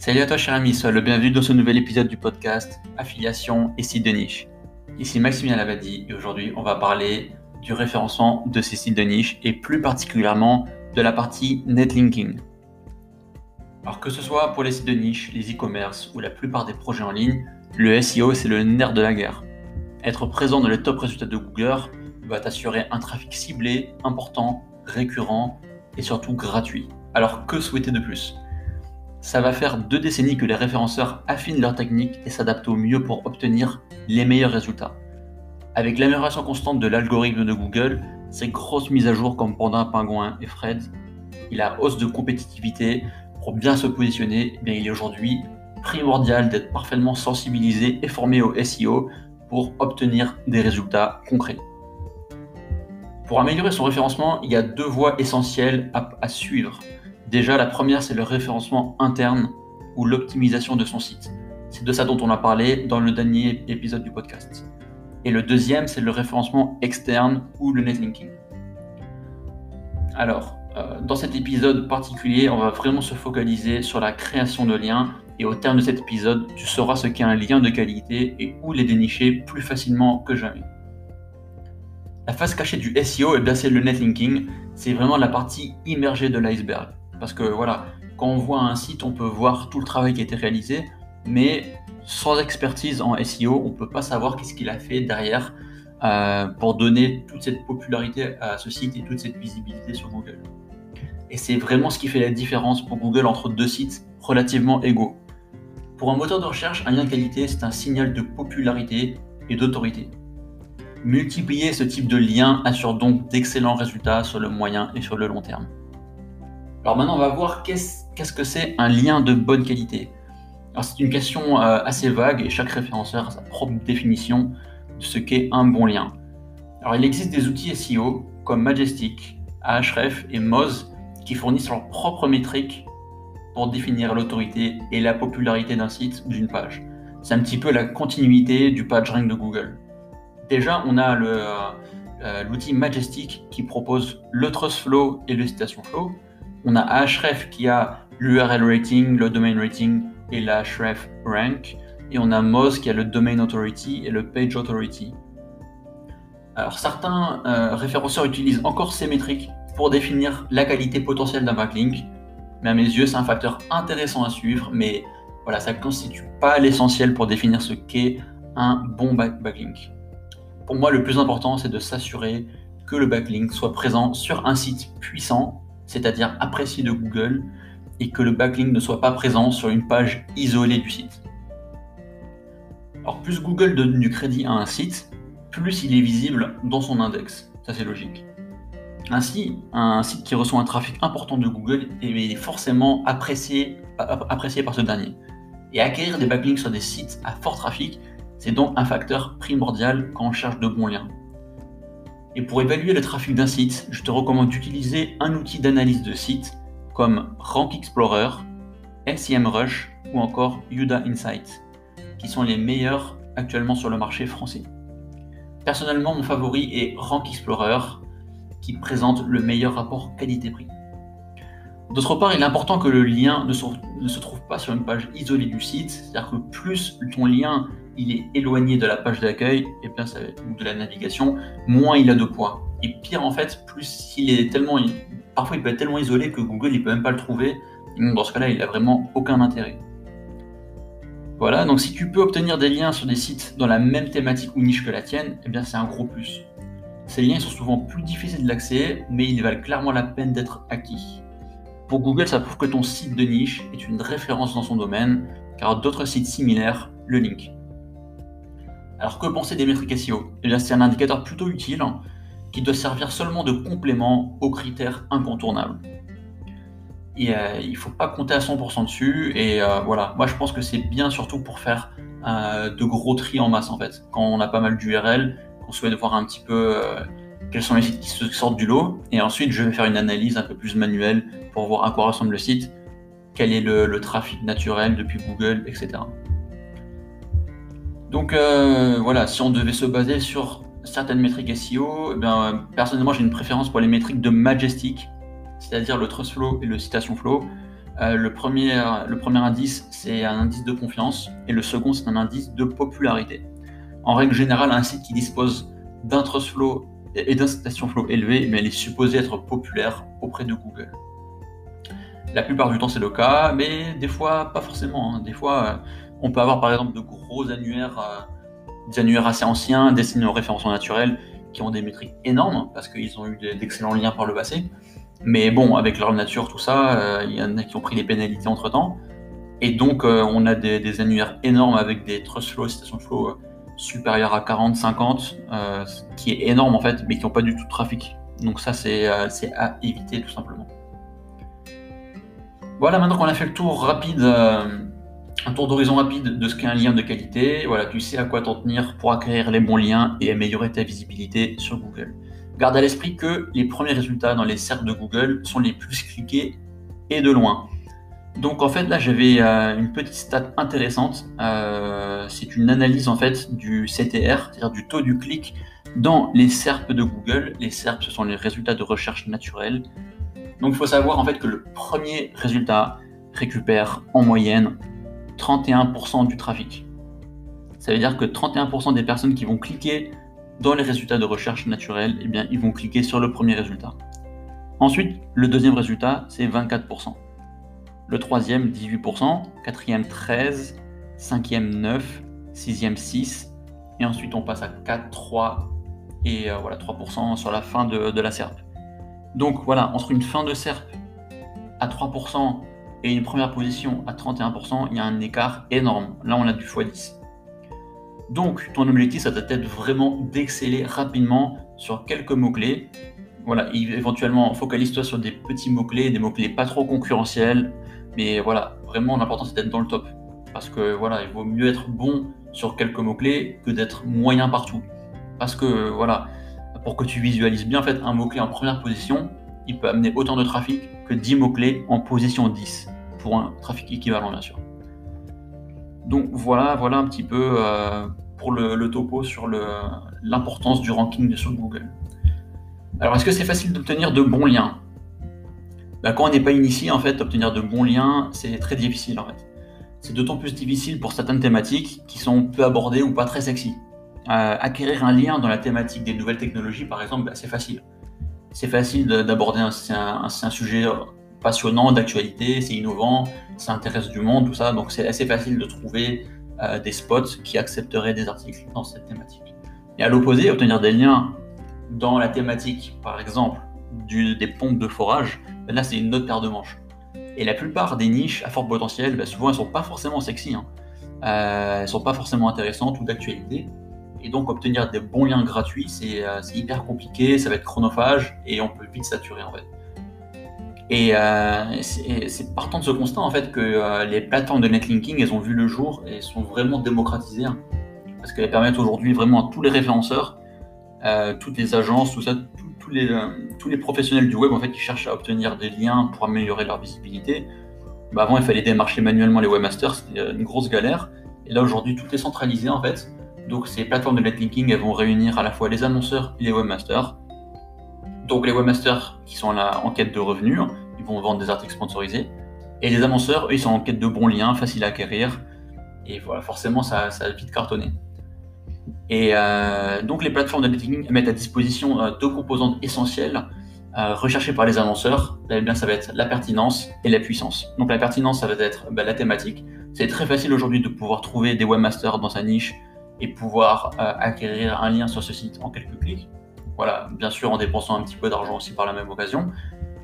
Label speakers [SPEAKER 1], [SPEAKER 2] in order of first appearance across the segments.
[SPEAKER 1] Salut à toi cher ami, sois le bienvenu dans ce nouvel épisode du podcast Affiliation et sites de niche. Ici Maximilien Lavadi et aujourd'hui on va parler du référencement de ces sites de niche et plus particulièrement de la partie netlinking. Alors que ce soit pour les sites de niche, les e-commerce ou la plupart des projets en ligne, le SEO c'est le nerf de la guerre. Être présent dans les top résultats de Google va t'assurer un trafic ciblé, important, récurrent et surtout gratuit. Alors que souhaiter de plus? Ça va faire deux décennies que les référenceurs affinent leur technique et s'adaptent au mieux pour obtenir les meilleurs résultats. Avec l'amélioration constante de l'algorithme de Google, ces grosses mises à jour comme Panda, Pingouin et Fred, et la hausse de compétitivité pour bien se positionner, eh bien il est aujourd'hui primordial d'être parfaitement sensibilisé et formé au SEO pour obtenir des résultats concrets. Pour améliorer son référencement, il y a deux voies essentielles à suivre. Déjà, la première, c'est le référencement interne ou l'optimisation de son site. C'est de ça dont on a parlé dans le dernier épisode du podcast. Et le deuxième, c'est le référencement externe ou le netlinking. Alors, euh, dans cet épisode particulier, on va vraiment se focaliser sur la création de liens. Et au terme de cet épisode, tu sauras ce qu'est un lien de qualité et où les dénicher plus facilement que jamais. La face cachée du SEO, eh c'est le netlinking. C'est vraiment la partie immergée de l'iceberg. Parce que voilà, quand on voit un site, on peut voir tout le travail qui a été réalisé, mais sans expertise en SEO, on ne peut pas savoir qu'est-ce qu'il a fait derrière euh, pour donner toute cette popularité à ce site et toute cette visibilité sur Google. Et c'est vraiment ce qui fait la différence pour Google entre deux sites relativement égaux. Pour un moteur de recherche, un lien qualité, c'est un signal de popularité et d'autorité. Multiplier ce type de lien assure donc d'excellents résultats sur le moyen et sur le long terme. Alors maintenant, on va voir qu'est-ce que c'est un lien de bonne qualité. Alors c'est une question euh, assez vague et chaque référenceur a sa propre définition de ce qu'est un bon lien. Alors il existe des outils SEO comme Majestic, Ahref et Moz qui fournissent leurs propres métriques pour définir l'autorité et la popularité d'un site ou d'une page. C'est un petit peu la continuité du PageRank de Google. Déjà, on a euh, l'outil Majestic qui propose le Trust Flow et le Citation Flow on a Ahref qui a l'URL rating, le domain rating et la Ahref rank. Et on a Moz qui a le domain authority et le page authority. Alors certains euh, référenceurs utilisent encore ces métriques pour définir la qualité potentielle d'un backlink. Mais à mes yeux, c'est un facteur intéressant à suivre, mais voilà, ça ne constitue pas l'essentiel pour définir ce qu'est un bon backlink. Pour moi, le plus important, c'est de s'assurer que le backlink soit présent sur un site puissant c'est-à-dire apprécié de Google, et que le backlink ne soit pas présent sur une page isolée du site. Alors plus Google donne du crédit à un site, plus il est visible dans son index. Ça c'est logique. Ainsi, un site qui reçoit un trafic important de Google est forcément apprécié, apprécié par ce dernier. Et acquérir des backlinks sur des sites à fort trafic, c'est donc un facteur primordial quand on cherche de bons liens. Et pour évaluer le trafic d'un site, je te recommande d'utiliser un outil d'analyse de site comme Rank Explorer, SEMrush ou encore Yuda Insights, qui sont les meilleurs actuellement sur le marché français. Personnellement, mon favori est Rank Explorer, qui présente le meilleur rapport qualité-prix. D'autre part, il est important que le lien ne se, trouve pas sur une page isolée du site, c'est-à-dire que plus ton lien il est éloigné de la page d'accueil et bien ou de la navigation, moins il a de poids. Et pire en fait, plus il est tellement, parfois il peut être tellement isolé que Google il peut même pas le trouver. dans ce cas-là, il a vraiment aucun intérêt. Voilà, donc si tu peux obtenir des liens sur des sites dans la même thématique ou niche que la tienne, eh bien c'est un gros plus. Ces liens sont souvent plus difficiles d'accès, mais ils valent clairement la peine d'être acquis. Pour Google, ça prouve que ton site de niche est une référence dans son domaine, car d'autres sites similaires le link. Alors que penser des métriques SEO eh C'est un indicateur plutôt utile qui doit servir seulement de complément aux critères incontournables. Et euh, il ne faut pas compter à 100% dessus. Et euh, voilà, moi je pense que c'est bien surtout pour faire euh, de gros tri en masse en fait. Quand on a pas mal d'URL, qu'on souhaite voir un petit peu quels sont les sites qui sortent du lot. Et ensuite, je vais faire une analyse un peu plus manuelle pour voir à quoi ressemble le site, quel est le trafic naturel depuis Google, etc. Donc euh, voilà, si on devait se baser sur certaines métriques SEO, eh personnellement j'ai une préférence pour les métriques de Majestic, c'est-à-dire le Trust Flow et le Citation Flow. Euh, le, premier, indice, c'est un indice de confiance et le second, c'est un indice de popularité. En règle générale, un site qui dispose d'un trust flow et d'un citation flow élevé, mais elle est supposée être populaire auprès de Google. La plupart du temps, c'est le cas, mais des fois, pas forcément. Hein. Euh, on peut avoir par exemple de gros annuaires, euh, des annuaires assez anciens, destinés aux référencements naturels, qui ont des métriques énormes, parce qu'ils ont eu d'excellents liens par le passé. Mais bon, avec leur nature, tout ça, euh, il y en a qui ont pris des pénalités entre temps. Et donc, on a des, annuaires énormes avec des trust flow, citation flow supérieurs à 40, 50, qui est énorme en fait, mais qui n'ont pas du tout de trafic. Donc ça, c'est à éviter tout simplement. Voilà, maintenant qu'on a fait le tour rapide, euh, un tour d'horizon rapide de ce qu'est un lien de qualité, voilà, tu sais à quoi t'en tenir pour acquérir les bons liens et améliorer ta visibilité sur Google. Garde à l'esprit que les premiers résultats dans les cercles de Google sont les plus cliqués et de loin. Donc en fait là j'avais euh, une petite stat intéressante. Euh, c'est une analyse en fait du CTR, c'est-à-dire du taux du clic dans les SERP de Google. Les SERP ce sont les résultats de recherche naturelle. Donc il faut savoir en fait que le premier résultat récupère en moyenne 31% du trafic. Ça veut dire que 31% des personnes qui vont cliquer dans les résultats de recherche naturelle, eh bien, ils vont cliquer sur le premier résultat. Ensuite, le deuxième résultat, c'est 24%. Le troisième, 18%. Quatrième, 13%. Cinquième, 9%. Sixième, 6%. Et ensuite, on passe à 4, 3 et euh, voilà, 3% sur la fin de, de la SERP. Donc voilà, entre une fin de SERP à 3% et une première position à 31%, il y a un écart énorme. Là, on a du x10. Donc, ton objectif, ça doit être vraiment d'exceller rapidement sur quelques mots-clés. Voilà, éventuellement, focalise-toi sur des petits mots-clés, des mots-clés pas trop concurrentiels. Mais voilà, vraiment, l'important, c'est d'être dans le top. Parce que voilà, il vaut mieux être bon sur quelques mots-clés que d'être moyen partout. Parce que voilà, pour que tu visualises bien, en fait, un mot-clé en première position, il peut amener autant de trafic que 10 mots-clés en position 10, pour un trafic équivalent, bien sûr. Donc voilà, un petit peu euh, pour le, topo sur l'importance du ranking sur Google. Alors, est-ce que c'est facile d'obtenir de bons liens? Bah, Quand on n'est pas initié, en fait, obtenir de bons liens, c'est très difficile, en fait. C'est d'autant plus difficile pour certaines thématiques qui sont peu abordées ou pas très sexy acquérir un lien dans la thématique des nouvelles technologies, par exemple, bah, c'est facile. C'est facile d'aborder un, sujet passionnant, d'actualité, c'est innovant, ça intéresse du monde, tout ça. Donc c'est assez facile de trouver euh, des spots qui accepteraient des articles dans cette thématique. Et à l'opposé, obtenir des liens dans la thématique, par exemple, du, des pompes de forage, ben là c'est une autre paire de manches. Et la plupart des niches à fort potentiel, ben souvent elles sont pas forcément sexy, hein. euh, elles sont pas forcément intéressantes ou d'actualité. Et donc obtenir des bons liens gratuits, euh, c'est hyper compliqué, ça va être chronophage et on peut vite saturer en fait. Et euh, c'est partant de ce constat en fait que euh, les plateformes de netlinking, elles ont vu le jour et sont vraiment démocratisées. Hein. parce qu'elles permettent aujourd'hui vraiment à tous les référenceurs, toutes les agences, tout ça, tous les, professionnels du web en fait qui cherchent à obtenir des liens pour améliorer leur visibilité. Bah, avant, il fallait démarcher manuellement les webmasters, c'était une grosse galère. Et là aujourd'hui, tout est centralisé en fait. Donc ces plateformes de netlinking, elles vont réunir à la fois les annonceurs et les webmasters. Donc les webmasters qui sont là en quête de revenus, ils vont vendre des articles sponsorisés. Et les annonceurs, eux, ils sont en quête de bons liens, faciles à acquérir. Et voilà, forcément, ça, ça a vite cartonné. Et euh, donc les plateformes de netlinking mettent à disposition euh, deux composantes essentielles euh, recherchées par les annonceurs. Là, eh ça va être la pertinence et la puissance. Donc la pertinence, ça va être bah, la thématique. C'est très facile aujourd'hui de pouvoir trouver des webmasters dans sa niche et pouvoir euh, acquérir un lien sur ce site en quelques clics. Voilà, bien sûr en dépensant un petit peu d'argent aussi par la même occasion.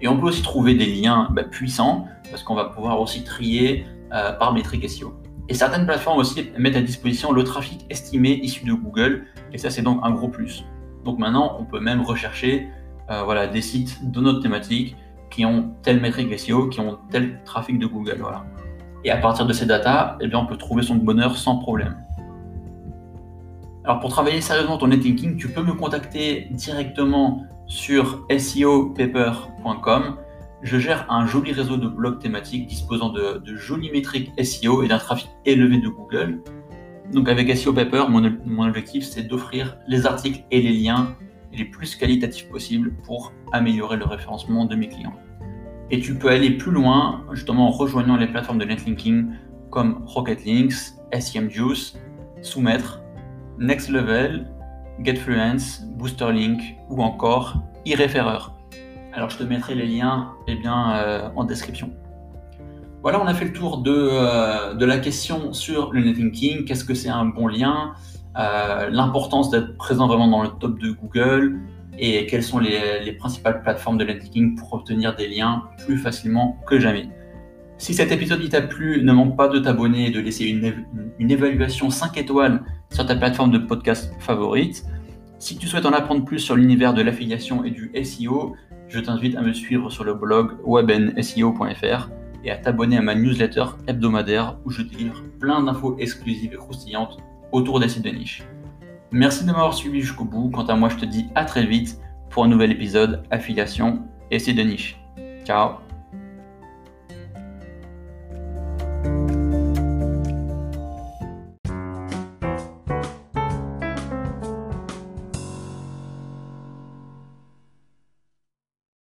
[SPEAKER 1] Et on peut aussi trouver des liens bah, puissants parce qu'on va pouvoir aussi trier euh, par métrique SEO. Et certaines plateformes aussi mettent à disposition le trafic estimé issu de Google, et ça c'est donc un gros plus. Donc maintenant, on peut même rechercher euh, voilà, des sites de notre thématique qui ont telle métrique SEO, qui ont tel trafic de Google. Voilà. Et à partir de ces datas, eh bien, on peut trouver son bonheur sans problème. Alors pour travailler sérieusement ton netlinking, tu peux me contacter directement sur seopaper.com. Je gère un joli réseau de blogs thématiques disposant de, jolies métriques SEO et d'un trafic élevé de Google. Donc avec SEO Paper, mon, objectif c'est d'offrir les articles et les liens les plus qualitatifs possibles pour améliorer le référencement de mes clients. Et tu peux aller plus loin, justement en rejoignant les plateformes de netlinking comme Rocketlinks, SEMJuice, Soumettre, Next Level, GetFluence, Boosterlink ou encore eReferrer. Alors je te mettrai les liens eh bien, euh, en description. Voilà, on a fait le tour de, euh, de la question sur le netlinking. Qu'est-ce que c'est un bon lien? Euh, L'importance d'être présent vraiment dans le top de Google et quelles sont les, les principales plateformes de netlinking pour obtenir des liens plus facilement que jamais. Si cet épisode t'a plu, ne manque pas de t'abonner et de laisser une, une, évaluation 5 étoiles sur ta plateforme de podcast favorite. Si tu souhaites en apprendre plus sur l'univers de l'affiliation et du SEO, je t'invite à me suivre sur le blog webenseo.fr et à t'abonner à ma newsletter hebdomadaire où je délivre plein d'infos exclusives et croustillantes autour des de niche. Merci de m'avoir suivi jusqu'au bout. Quant à moi, je te dis à très vite pour un nouvel épisode affiliation et sites de niche. Ciao